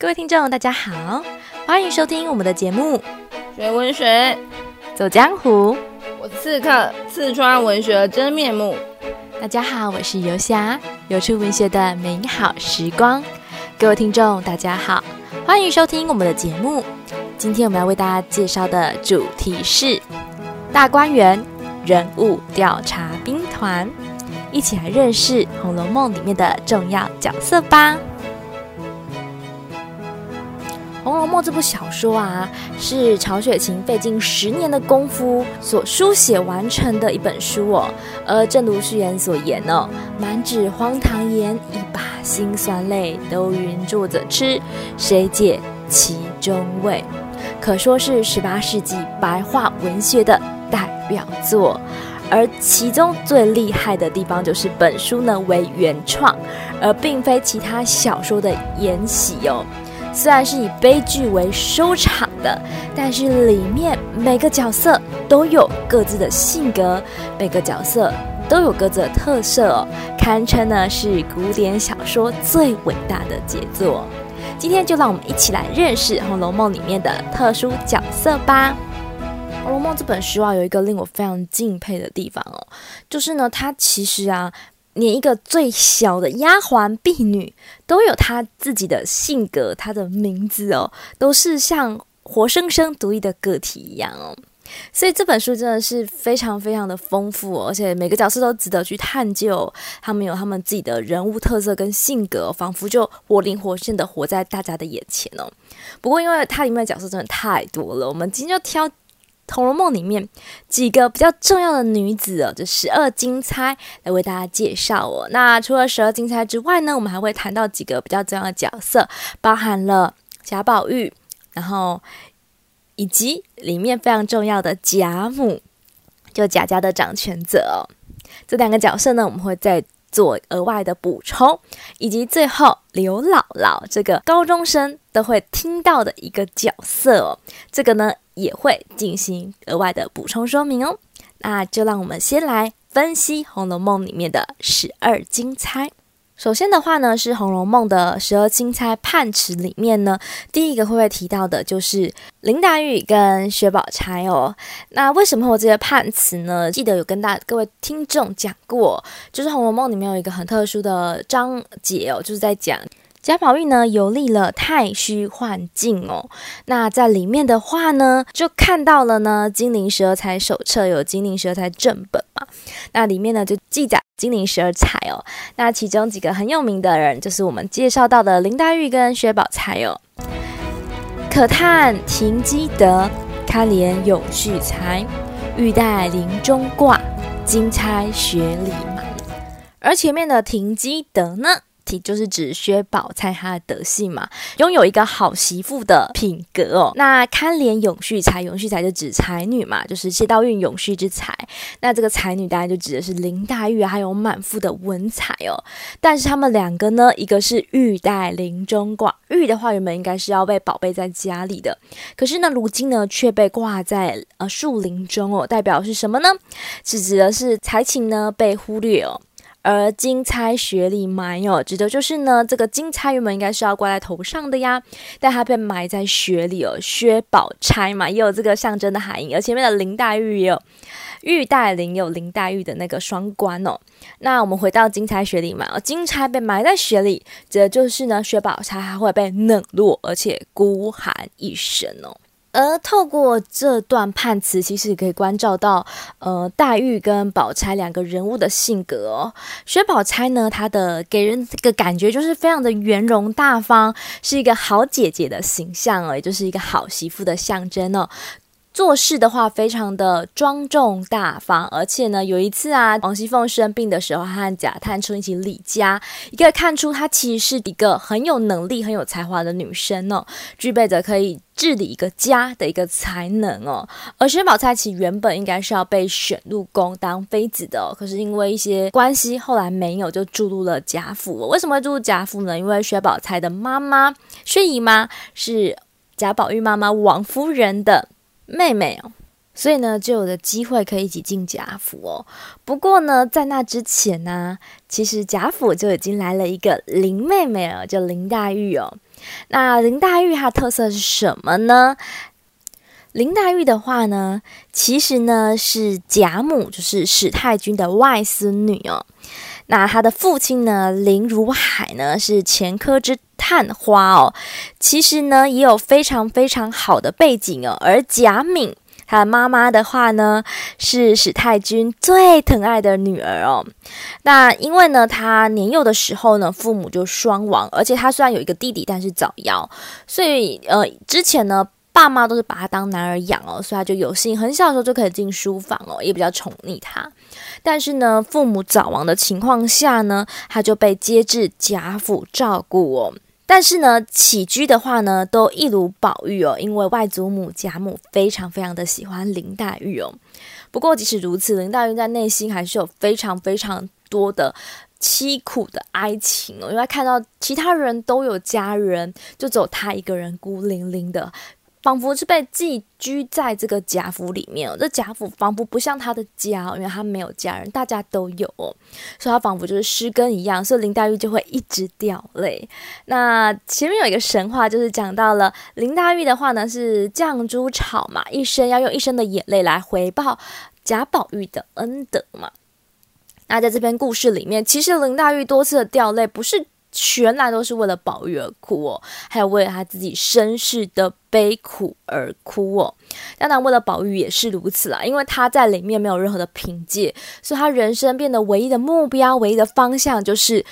各位听众，大家好，欢迎收听我们的节目《学文学走江湖》。我是刺客，刺穿文学的真面目。大家好，我是游侠，游出文学的美好时光。各位听众，大家好，欢迎收听我们的节目。今天我们要为大家介绍的主题是大观园人物调查兵团，一起来认识《红楼梦》里面的重要角色吧。《红楼梦》这部小说啊，是曹雪芹费尽十年的功夫所书写完成的一本书哦。而正如序言所言哦，满纸荒唐言，一把辛酸泪，都云作者痴，谁解其中味？可说是十八世纪白话文学的代表作。而其中最厉害的地方，就是本书呢为原创，而并非其他小说的沿袭哦。虽然是以悲剧为收场的，但是里面每个角色都有各自的性格，每个角色都有各自的特色，堪称呢是古典小说最伟大的杰作。今天就让我们一起来认识《红楼梦》里面的特殊角色吧。《红楼梦》这本书啊，有一个令我非常敬佩的地方哦，就是呢，它其实啊。连一个最小的丫鬟婢女都有她自己的性格，她的名字哦，都是像活生生独立的个体一样哦。所以这本书真的是非常非常的丰富，而且每个角色都值得去探究，他们有他们自己的人物特色跟性格，仿佛就活灵活现的活在大家的眼前哦。不过因为它里面的角色真的太多了，我们今天就挑。《红楼梦》里面几个比较重要的女子哦，这十二金钗来为大家介绍哦。那除了十二金钗之外呢，我们还会谈到几个比较重要的角色，包含了贾宝玉，然后以及里面非常重要的贾母，就贾家的掌权者哦。这两个角色呢，我们会再做额外的补充，以及最后刘姥姥这个高中生都会听到的一个角色哦。这个呢。也会进行额外的补充说明哦。那就让我们先来分析《红楼梦》里面的十二金钗。首先的话呢，是《红楼梦》的十二金钗判词里面呢，第一个会被提到的就是林黛玉跟薛宝钗哦。那为什么会有这些判词呢？记得有跟大各位听众讲过，就是《红楼梦》里面有一个很特殊的章节哦，就是在讲。贾宝玉呢游历了太虚幻境哦，那在里面的话呢，就看到了呢《金陵十二钗手册》有《金陵十二钗正本》嘛，那里面呢就记载金陵十二钗哦，那其中几个很有名的人就是我们介绍到的林黛玉跟薛宝钗哦，可叹停机德，堪怜永续才，玉带林中挂，金钗雪里埋，而前面的停机德呢？就是指薛宝钗她的德性嘛，拥有一个好媳妇的品格哦。那堪怜永续才，永续才就指才女嘛，就是谢道韫永续之才。那这个才女当然就指的是林黛玉，还有满腹的文采哦。但是他们两个呢，一个是玉带林中挂，玉的话原本应该是要被宝贝在家里的，可是呢，如今呢却被挂在呃树林中哦，代表是什么呢？是指的是才情呢被忽略哦。而金钗雪里埋哦，指的就是呢，这个金钗原本应该是要挂在头上的呀，但它被埋在雪里哦。薛宝钗嘛，也有这个象征的含义，而前面的林黛玉也有玉带林，有林黛玉的那个双关哦。那我们回到金钗雪里埋哦，金钗被埋在雪里，指的就是呢，薛宝钗还会被冷落，而且孤寒一生哦。而透过这段判词，其实可以关照到，呃，黛玉跟宝钗两个人物的性格哦。薛宝钗呢，她的给人这个感觉就是非常的圆融大方，是一个好姐姐的形象哦，也就是一个好媳妇的象征哦。做事的话非常的庄重大方，而且呢，有一次啊，王熙凤生病的时候，她和贾探春一起理家，一个看出她其实是一个很有能力、很有才华的女生哦，具备着可以治理一个家的一个才能哦。而薛宝钗其原本应该是要被选入宫当妃子的哦，可是因为一些关系，后来没有就注入了贾府。为什么会注入贾府呢？因为薛宝钗的妈妈薛姨妈是贾宝玉妈妈王夫人的妹妹哦，所以呢，就有的机会可以一起进贾府哦。不过呢，在那之前呢，其实贾府就已经来了一个林妹妹了，叫林黛玉哦。那林黛玉她特色是什么呢？林黛玉的话呢，其实呢是贾母，就是史太君的外孙女哦。那他的父亲呢，林如海呢是前科之探花哦。其实呢也有非常非常好的背景哦。而贾敏。他的妈妈的话呢，是史太君最疼爱的女儿哦。那因为呢，他年幼的时候呢，父母就双亡，而且他虽然有一个弟弟，但是早夭，所以呃，之前呢，爸妈都是把他当男儿养哦，所以他就有幸很小的时候就可以进书房哦，也比较宠溺他。但是呢，父母早亡的情况下呢，他就被接至贾府照顾哦。但是呢，起居的话呢，都一如宝玉哦，因为外祖母贾母非常非常的喜欢林黛玉哦。不过即使如此，林黛玉在内心还是有非常非常多的凄苦的哀情哦，因为看到其他人都有家人，就只有她一个人孤零零的。仿佛是被寄居在这个贾府里面，这贾府仿佛不像他的家，因为他没有家人，大家都有，所以他仿佛就是失根一样，所以林黛玉就会一直掉泪。那前面有一个神话，就是讲到了林黛玉的话呢，是绛珠草嘛，一生要用一生的眼泪来回报贾宝玉的恩德嘛。那在这篇故事里面，其实林黛玉多次的掉泪，不是。全然都是为了宝玉而哭哦，还有为了他自己身世的悲苦而哭哦。当然，为了宝玉也是如此啦，因为他在里面没有任何的凭借，所以他人生变得唯一的目标、唯一的方向就是。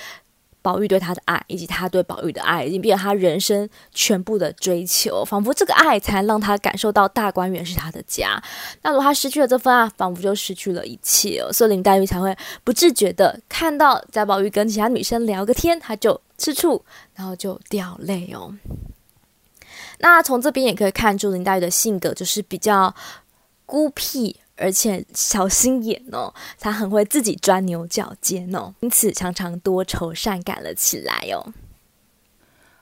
宝玉对他的爱，以及他对宝玉的爱，已经变成他人生全部的追求。仿佛这个爱才让他感受到大观园是他的家。那如果他失去了这份爱，仿佛就失去了一切哦。所以林黛玉才会不自觉的看到贾宝玉跟其他女生聊个天，他就吃醋，然后就掉泪哦。那从这边也可以看出林黛玉的性格就是比较孤僻。而且小心眼哦，他很会自己钻牛角尖哦，因此常常多愁善感了起来哦。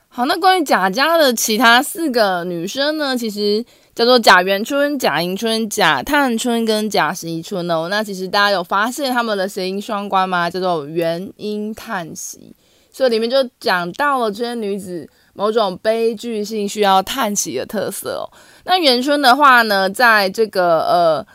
好，那关于贾家的其他四个女生呢，其实叫做贾元春、贾迎春、贾探春跟贾惜春哦。那其实大家有发现他们的谐音双关吗？叫做元音叹息，所以里面就讲到了这些女子某种悲剧性需要叹息的特色哦。那元春的话呢，在这个呃。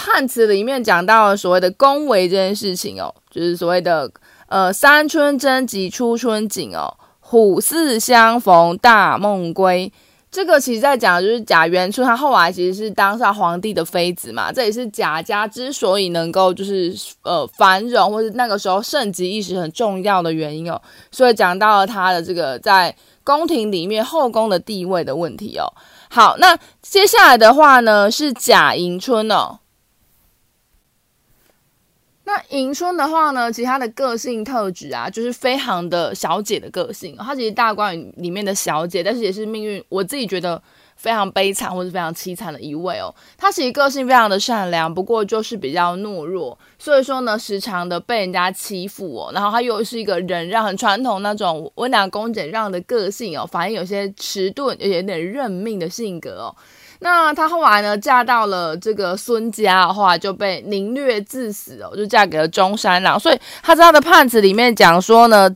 判词里面讲到了所谓的宫闈这件事情哦，就是所谓的呃三春争及初春景哦，虎兕相逢大梦归。这个其实在讲的就是贾元春，他后来其实是当上皇帝的妃子嘛，这也是贾家之所以能够就是呃繁荣或是那个时候盛极一时很重要的原因哦。所以讲到了他的这个在宫廷里面后宫的地位的问题哦。好，那接下来的话呢是贾迎春哦。迎春的话呢，其实她的个性特质啊，就是非常的小姐的个性。她其实大观园里面的小姐，但是也是命运，我自己觉得非常悲惨或者非常凄惨的一位哦。她其实个性非常的善良，不过就是比较懦弱，所以说呢，时常的被人家欺负哦。然后她又是一个忍让，很传统那种温良恭俭让的个性哦，反而有些迟钝，也有点认命的性格哦。那她后来呢，嫁到了这个孙家的话，就被凌虐致死哦，就嫁给了中山狼。所以她在她的判词里面讲说呢，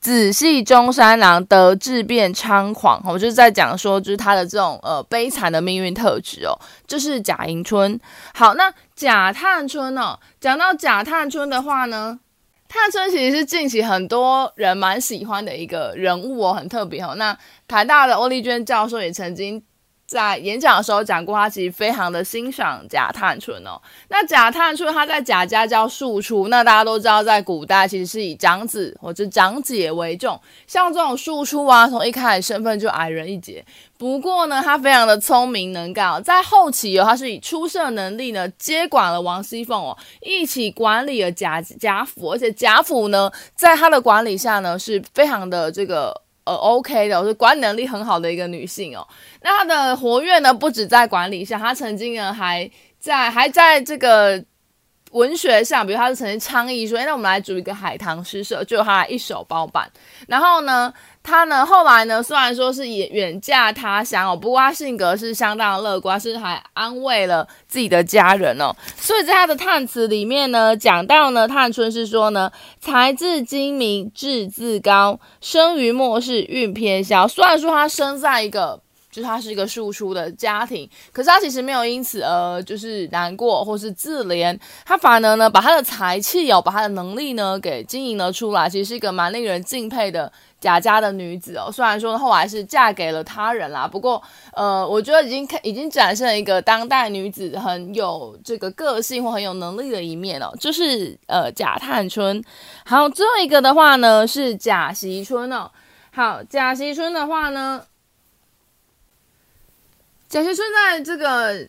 子系中山狼得志便猖狂，我就是在讲说，就是她的这种呃悲惨的命运特质哦。这、就是贾迎春。好，那贾探春哦，讲到贾探春的话呢，探春其实是近期很多人蛮喜欢的一个人物哦，很特别哦。那台大的欧丽娟教授也曾经。在演讲的时候讲过，他其实非常的欣赏贾探春哦。那贾探春他在贾家叫庶出，那大家都知道，在古代其实是以长子或者长姐为重。像这种庶出啊，从一开始身份就矮人一截。不过呢，他非常的聪明能干，在后期哦，他是以出色能力呢接管了王熙凤哦，一起管理了贾贾府，而且贾府呢，在他的管理下呢，是非常的这个。呃，OK 的，我是管理能力很好的一个女性哦。那她的活跃呢，不止在管理上，她曾经呢还在还在这个文学上，比如她是曾经倡议说，哎，那我们来组一个海棠诗社，就她一手包办。然后呢，他呢，后来呢，虽然说是也远嫁他乡哦，不过他性格是相当乐观，是还安慰了自己的家人哦。所以在他的探词里面呢，讲到呢，探春是说呢，才智精明，志自高，生于末世，运偏消。虽然说他生在一个。就是他是一个庶出的家庭，可是他其实没有因此而就是难过或是自怜，他反而呢把他的才气哦，把他的能力呢给经营了出来，其实是一个蛮令人敬佩的贾家的女子哦。虽然说后来是嫁给了他人啦，不过呃，我觉得已经看已经展现了一个当代女子很有这个个性或很有能力的一面哦，就是呃贾探春。好，最后一个的话呢是贾惜春哦。好，贾惜春的话呢。贾惜春在这个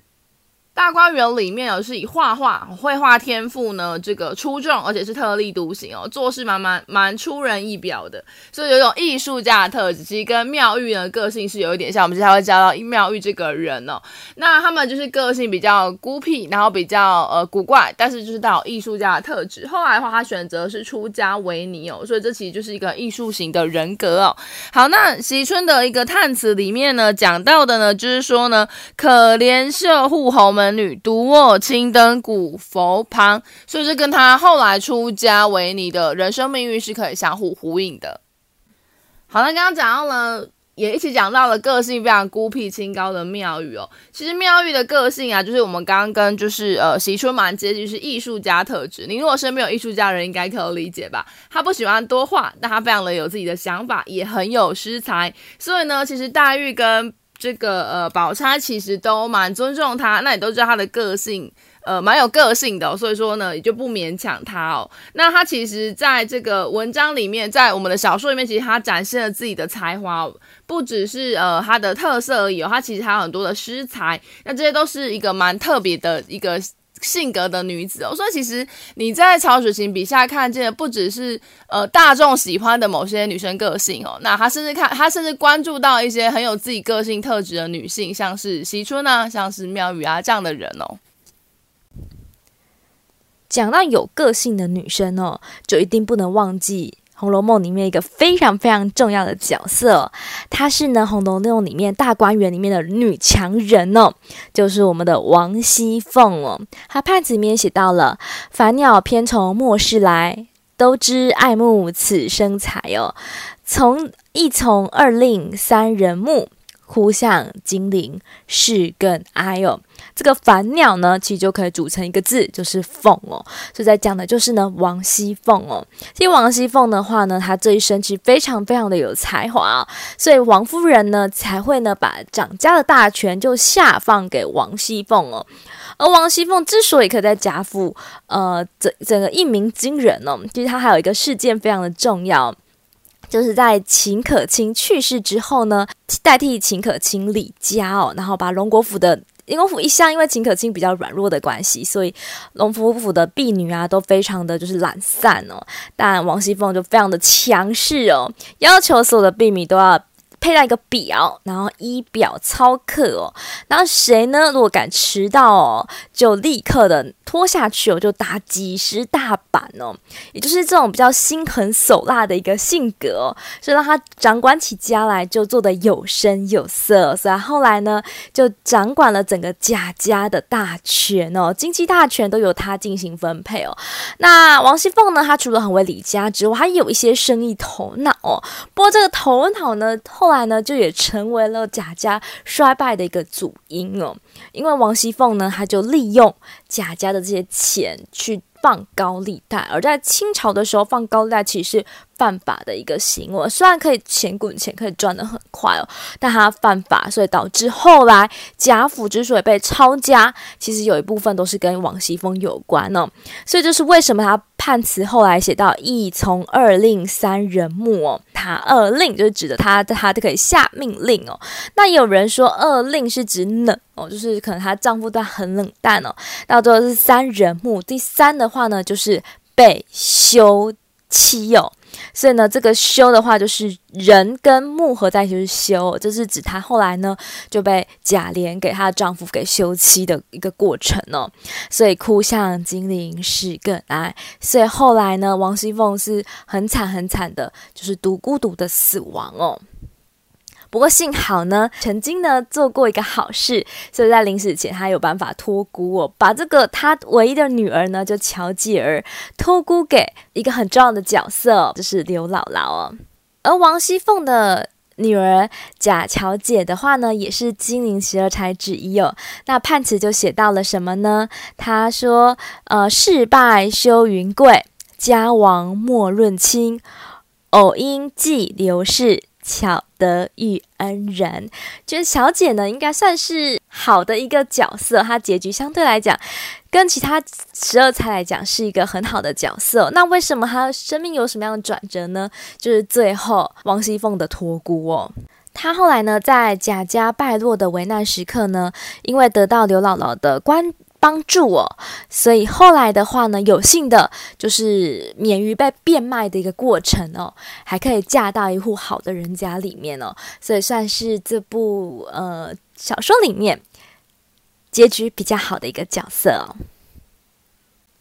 大观园里面哦，是以画画绘画天赋呢，这个出众，而且是特立独行哦，做事蛮蛮蛮出人意表的，所以有一种艺术家的特质。其实跟妙玉呢个性是有一点像，我们接下来会教到妙玉这个人哦。那他们就是个性比较孤僻，然后比较呃古怪，但是就是带有艺术家的特质。后来的话，他选择是出家为尼哦，所以这其实就是一个艺术型的人格哦。好，那惜春的一个探词里面呢，讲到的呢，就是说呢，可怜社户侯门。门女独卧青灯古佛旁，所以这跟他后来出家为尼的人生命运是可以相互呼应的。好，那刚刚讲到了，也一起讲到了个性非常孤僻清高的妙玉哦。其实妙玉的个性啊，就是我们刚刚跟就是呃惜春蛮接近，是艺术家特质。你如果身边有艺术家人，应该可以理解吧？他不喜欢多话，但他非常的有自己的想法，也很有诗才。所以呢，其实黛玉跟这个呃，宝钗其实都蛮尊重他，那你都知道他的个性，呃，蛮有个性的，所以说呢，也就不勉强他哦。那他其实在这个文章里面，在我们的小说里面，其实他展现了自己的才华，不只是呃他的特色而已，他其实还有很多的诗才，那这些都是一个蛮特别的一个。性格的女子哦，所以其实你在曹雪芹笔下看见的不只是呃大众喜欢的某些女生个性哦，那他甚至看他甚至关注到一些很有自己个性特质的女性，像是惜春啊，像是妙玉啊这样的人哦。讲到有个性的女生哦，就一定不能忘记。《红楼梦》里面一个非常非常重要的角色，她是呢《红楼梦》里面大观园里面的女强人哦，就是我们的王熙凤哦。她判词里面写到了：“凡鸟偏从末世来，都知爱慕此生才哦。从一从二令三人慕。”哭向金陵事更哀哦，这个凡鸟呢，其实就可以组成一个字，就是凤哦。所以在讲的就是呢，王熙凤哦。其实王熙凤的话呢，她这一生其实非常非常的有才华哦，所以王夫人呢才会呢把掌家的大权就下放给王熙凤哦。而王熙凤之所以可以在贾府呃整整个一鸣惊人哦，其实她还有一个事件非常的重要。就是在秦可卿去世之后呢，代替秦可卿离家哦，然后把荣国府的宁国府一向因为秦可卿比较软弱的关系，所以荣国府的婢女啊都非常的就是懒散哦，但王熙凤就非常的强势哦，要求所有的婢女都要。配了一个表，然后仪表操课哦。然后谁呢？如果敢迟到哦，就立刻的拖下去哦，就打几十大板哦。也就是这种比较心狠手辣的一个性格哦，所以让他掌管起家来就做得有声有色。所以后来呢，就掌管了整个贾家的大权哦，经济大权都由他进行分配哦。那王熙凤呢，她除了很会理家之外，还有一些生意头脑哦。不过这个头脑呢，后来。后来呢，就也成为了贾家衰败的一个主因哦。因为王熙凤呢，她就利用贾家的这些钱去放高利贷，而在清朝的时候放高利贷其实是犯法的一个行为。虽然可以钱滚钱，可以赚得很快哦，但他犯法，所以导致后来贾府之所以被抄家，其实有一部分都是跟王熙凤有关哦。所以这是为什么他判词后来写到一从二令三人慕哦，他二令就是指的他他都可以下命令哦。那有人说二令是指冷哦，就是可能她丈夫都很冷淡哦。到最后是三人慕，第三的话呢就是被休妻哦。所以呢，这个休的话就是人跟木合在一起就是休，这是指她后来呢就被贾琏给她的丈夫给休妻的一个过程哦。所以哭向金陵事更哀。所以后来呢，王熙凤是很惨很惨的，就是独孤独的死亡哦。不过幸好呢，曾经呢做过一个好事，所以在临死前他有办法托孤哦，把这个他唯一的女儿呢，就巧姐儿托孤给一个很重要的角色，就是刘姥姥哦。而王熙凤的女儿贾巧姐的话呢，也是金陵十二钗之一哦。那判词就写到了什么呢？他说：“呃，事败休云贵，家亡莫论亲，偶因寄刘氏。”巧得遇恩人，就是小姐呢，应该算是好的一个角色。她结局相对来讲，跟其他十二钗来讲是一个很好的角色。那为什么她的生命有什么样的转折呢？就是最后王熙凤的托孤哦。她后来呢，在贾家败落的危难时刻呢，因为得到刘姥姥的关。帮助我，所以后来的话呢，有幸的就是免于被变卖的一个过程哦，还可以嫁到一户好的人家里面哦，所以算是这部呃小说里面结局比较好的一个角色哦。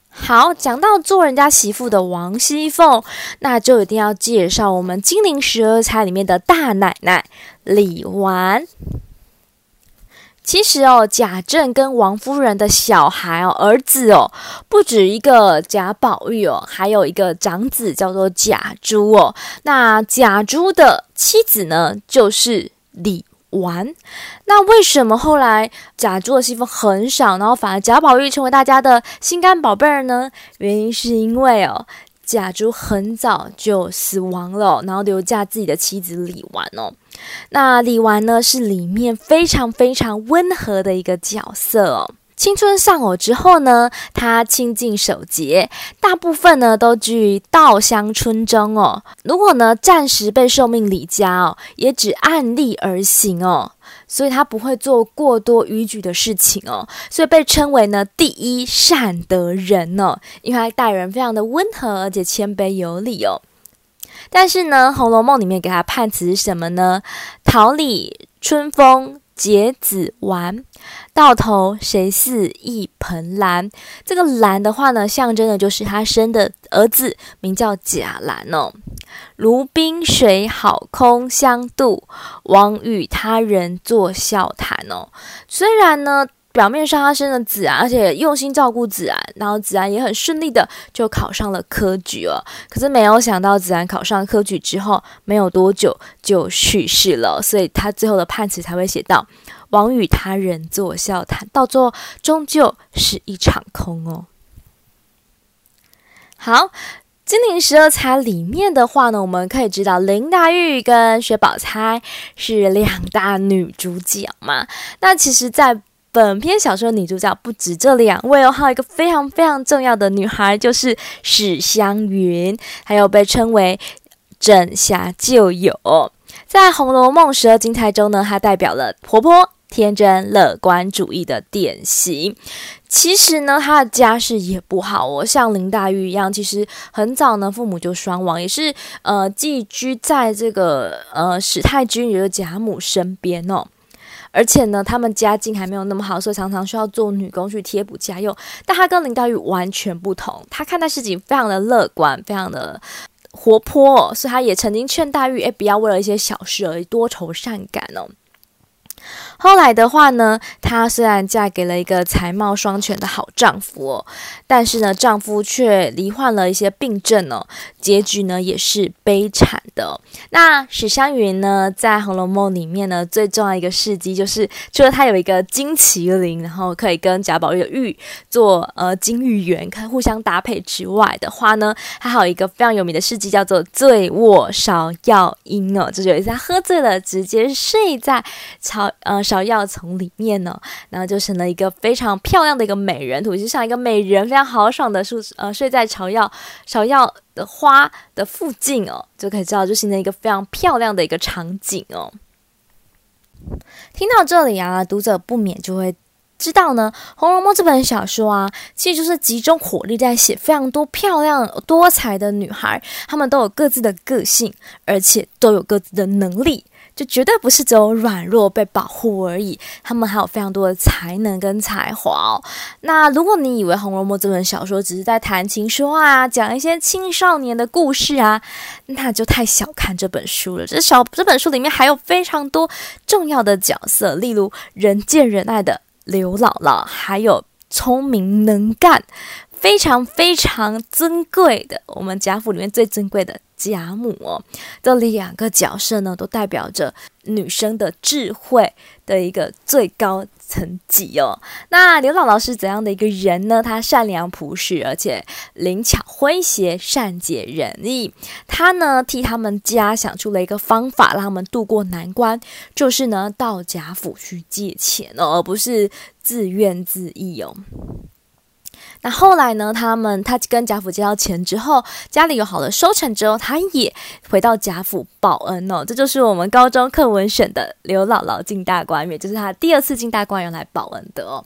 好，讲到做人家媳妇的王熙凤，那就一定要介绍我们金陵十二钗里面的大奶奶李纨。其实哦，贾政跟王夫人的小孩哦，儿子哦，不止一个贾宝玉哦，还有一个长子叫做贾珠哦。那贾珠的妻子呢，就是李纨。那为什么后来贾珠的戏份很少，然后反而贾宝玉成为大家的心肝宝贝儿呢？原因是因为哦。贾珠很早就死亡了，然后留下自己的妻子李纨哦。那李纨呢，是里面非常非常温和的一个角色哦。青春丧偶之后呢，他清静守节，大部分呢都居于稻香村中哦。如果呢暂时被受命离家哦，也只按例而行哦。所以他不会做过多逾矩的事情哦，所以被称为呢第一善德人哦，因为他待人非常的温和而且谦卑有礼哦。但是呢，《红楼梦》里面给他判词是什么呢？桃李春风结子完，到头谁似一盆兰？这个兰的话呢，象征的就是他生的儿子，名叫贾兰哦。如冰水好空相度，枉与他人作笑谈哦。虽然呢，表面上他生了子安，而且用心照顾子安，然后子安也很顺利的就考上了科举哦。可是没有想到，子安考上科举之后，没有多久就去世了。所以他最后的判词才会写到：枉与他人作笑谈，到最后终究是一场空哦。好。金陵十二钗里面的话呢，我们可以知道林黛玉跟薛宝钗是两大女主角嘛。那其实，在本篇小说的女主角不止这两位哦，还有一个非常非常重要的女孩，就是史湘云，还有被称为枕霞旧友。在《红楼梦》十二金钗中呢，她代表了活泼、天真、乐观主义的典型。其实呢，她的家世也不好哦，像林黛玉一样，其实很早呢，父母就双亡，也是呃寄居在这个呃史太君也就是贾母身边哦。而且呢，他们家境还没有那么好，所以常常需要做女工去贴补家用。但他跟林黛玉完全不同，他看待事情非常的乐观，非常的活泼，所以他也曾经劝黛玉，哎，不要为了一些小事而多愁善感哦。后来的话呢，她虽然嫁给了一个才貌双全的好丈夫哦，但是呢，丈夫却罹患了一些病症哦，结局呢也是悲惨的哦。那史湘云呢，在《红楼梦》里面呢，最重要一个事迹就是，除了她有一个金麒麟，然后可以跟贾宝玉的玉做呃金玉缘，可以互相搭配之外的话呢，还有一个非常有名的事迹叫做醉卧芍药阴哦，这就有一次她喝醉了，直接睡在草呃。芍药丛里面呢，然后就成了一个非常漂亮的一个美人图，就像一个美人非常豪爽的睡呃睡在芍药芍药的花的附近哦，就可以知道就形成一个非常漂亮的一个场景哦。听到这里啊，读者不免就会知道呢，《红楼梦》这本小说啊，其实就是集中火力在写非常多漂亮多彩的女孩，她们都有各自的个性，而且都有各自的能力。就绝对不是只有软弱被保护而已，他们还有非常多的才能跟才华哦。那如果你以为《红楼梦》这本小说只是在谈情说爱啊，讲一些青少年的故事啊，那就太小看这本书了。这小这本书里面还有非常多重要的角色，例如人见人爱的刘姥姥，还有聪明能干、非常非常尊贵的我们贾府里面最尊贵的。贾母哦，这两个角色呢，都代表着女生的智慧的一个最高层级哦。那刘姥姥是怎样的一个人呢？她善良朴实，而且灵巧诙谐，善解人意。她呢，替他们家想出了一个方法，让他们渡过难关，就是呢，到贾府去借钱哦，而不是自怨自艾哦。那后来呢？他们他跟贾府借到钱之后，家里有好的收成之后，他也回到贾府报恩哦。这就是我们高中课文选的刘姥姥进大观园，就是他第二次进大观园来报恩的哦。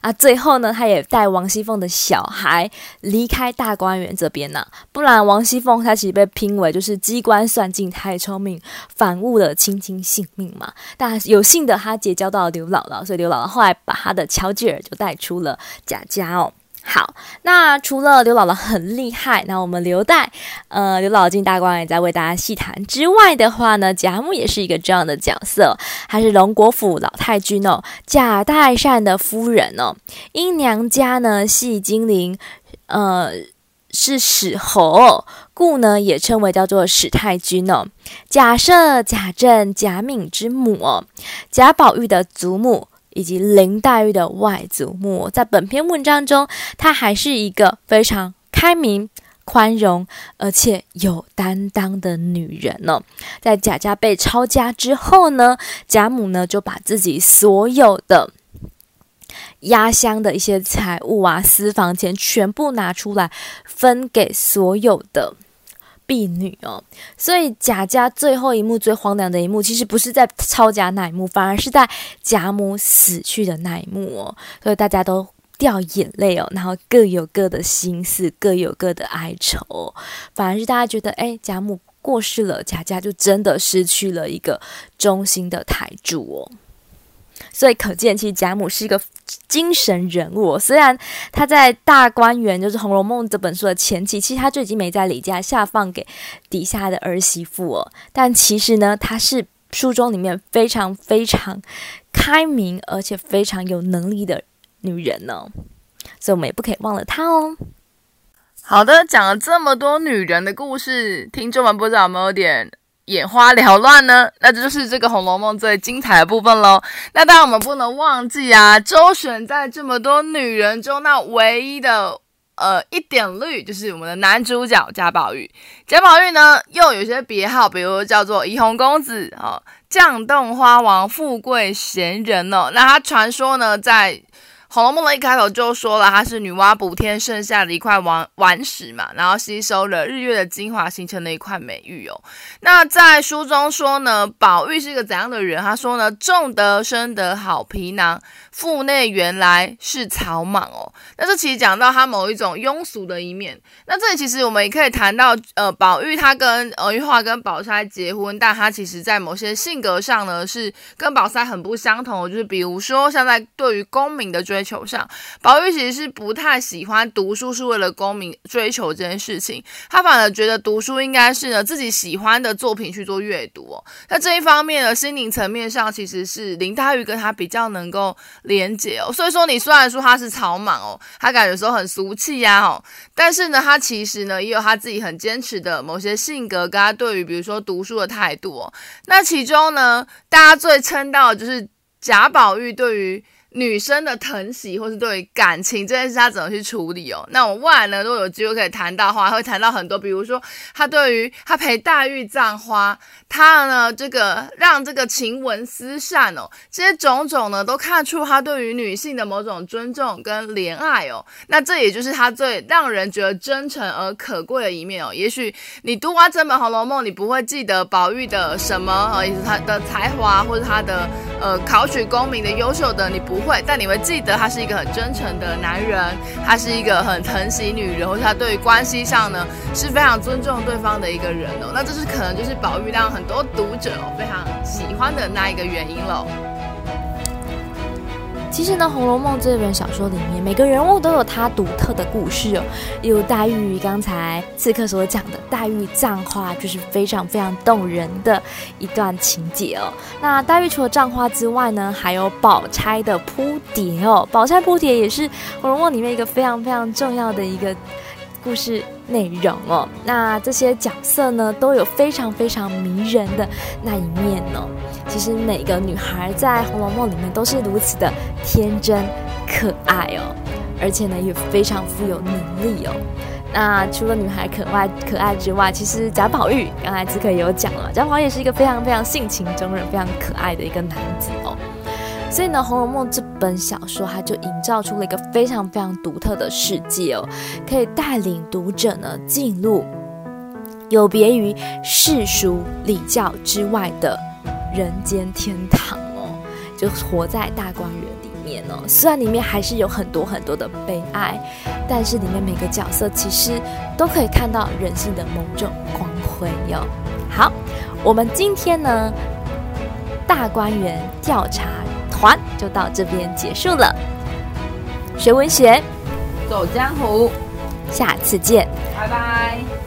啊，最后呢，他也带王熙凤的小孩离开大观园这边呢、啊，不然王熙凤她其实被评为就是机关算尽太聪明，反误了卿卿性命嘛。但有幸的他结交到了刘姥姥，所以刘姥姥后来把他的巧姐儿就带出了贾家哦。好，那除了刘姥姥很厉害，那我们留待呃刘姥姥进大观园再为大家细谈之外的话呢，贾母也是一个这样的角色，她是荣国府老太君哦，贾代善的夫人哦，因娘家呢系金陵，呃是史侯，故呢也称为叫做史太君哦。贾赦、贾政、贾敏之母哦，贾宝玉的祖母。以及林黛玉的外祖母，在本篇文章中，她还是一个非常开明、宽容，而且有担当的女人呢、哦。在贾家被抄家之后呢，贾母呢就把自己所有的压箱的一些财物啊、私房钱全部拿出来分给所有的。婢女哦，所以贾家最后一幕最荒凉的一幕，其实不是在抄家那一幕，反而是在贾母死去的那一幕哦。所以大家都掉眼泪哦，然后各有各的心思，各有各的哀愁。反而是大家觉得，哎，贾母过世了，贾家就真的失去了一个忠心的台柱哦。所以可见，其实贾母是一个精神人物。虽然他在大观园，就是《红楼梦》这本书的前期，其实他就已经没在李家下放给底下的儿媳妇哦。但其实呢，他是书中里面非常非常开明，而且非常有能力的女人呢。所以我们也不可以忘了她哦。好的，讲了这么多女人的故事，听众们不知道有没有点？眼花缭乱呢，那这就是这个《红楼梦》最精彩的部分喽。那当然我们不能忘记啊，周旋在这么多女人中，那唯一的呃一点绿就是我们的男主角贾宝玉。贾宝玉呢，又有些别号，比如叫做怡红公子哦，绛洞花王，富贵闲人哦。那他传说呢，在《红楼梦》的一开头就说了，它是女娲补天剩下的一块顽顽石嘛，然后吸收了日月的精华，形成了一块美玉哦。那在书中说呢，宝玉是一个怎样的人？他说呢，重德生得好皮囊，腹内原来是草莽哦。那这其实讲到他某一种庸俗的一面。那这里其实我们也可以谈到，呃，宝玉他跟呃玉华跟宝钗结婚，但他其实在某些性格上呢是跟宝钗很不相同，就是比如说像在对于功名的追求上，宝玉其实是不太喜欢读书是为了功名追求这件事情，他反而觉得读书应该是呢自己喜欢的作品去做阅读哦。那这一方面呢，心灵层面上其实是林黛玉跟他比较能够连接哦。所以说，你虽然说他是草莽哦，他感觉说很俗气呀哦，但是呢，他其实呢也有他自己很坚持的某些性格，跟他对于比如说读书的态度哦。那其中呢，大家最称道的就是贾宝玉对于。女生的疼惜，或是对于感情这件事，他怎么去处理哦？那我未来呢，如果有机会可以谈到的话，会谈到很多，比如说他对于他陪黛玉葬花，他呢这个让这个晴雯思扇哦，这些种种呢，都看出他对于女性的某种尊重跟怜爱哦。那这也就是他最让人觉得真诚而可贵的一面哦。也许你读完这本《红楼梦》，你不会记得宝玉的什么，呃，也是他的才华或者他的。呃考取功名的优秀的你不会，但你会记得他是一个很真诚的男人，他是一个很疼惜女人，或者他对于关系上呢是非常尊重对方的一个人哦。那这是可能就是宝玉让很多读者哦非常喜欢的那一个原因喽。其实呢，《红楼梦》这本小说里面，每个人物都有他独特的故事哦。有黛玉刚才刺客所讲的黛玉葬花，就是非常非常动人的一段情节哦。那黛玉除了葬花之外呢，还有宝钗的扑蝶哦。宝钗扑蝶也是《红楼梦》里面一个非常非常重要的一个故事内容哦。那这些角色呢，都有非常非常迷人的那一面哦。其实每个女孩在《红楼梦》里面都是如此的天真可爱哦，而且呢也非常富有能力哦。那除了女孩可爱可爱之外，其实贾宝玉刚才刺客也有讲了，贾宝玉也是一个非常非常性情中人、非常可爱的一个男子哦。所以呢，《红楼梦》这本小说它就营造出了一个非常非常独特的世界哦，可以带领读者呢进入有别于世俗礼教之外的。人间天堂哦，就活在大观园里面哦。虽然里面还是有很多很多的悲哀，但是里面每个角色其实都可以看到人性的某种光辉哟、好，我们今天呢，大观园调查团就到这边结束了。学文学，走江湖，下次见，拜拜。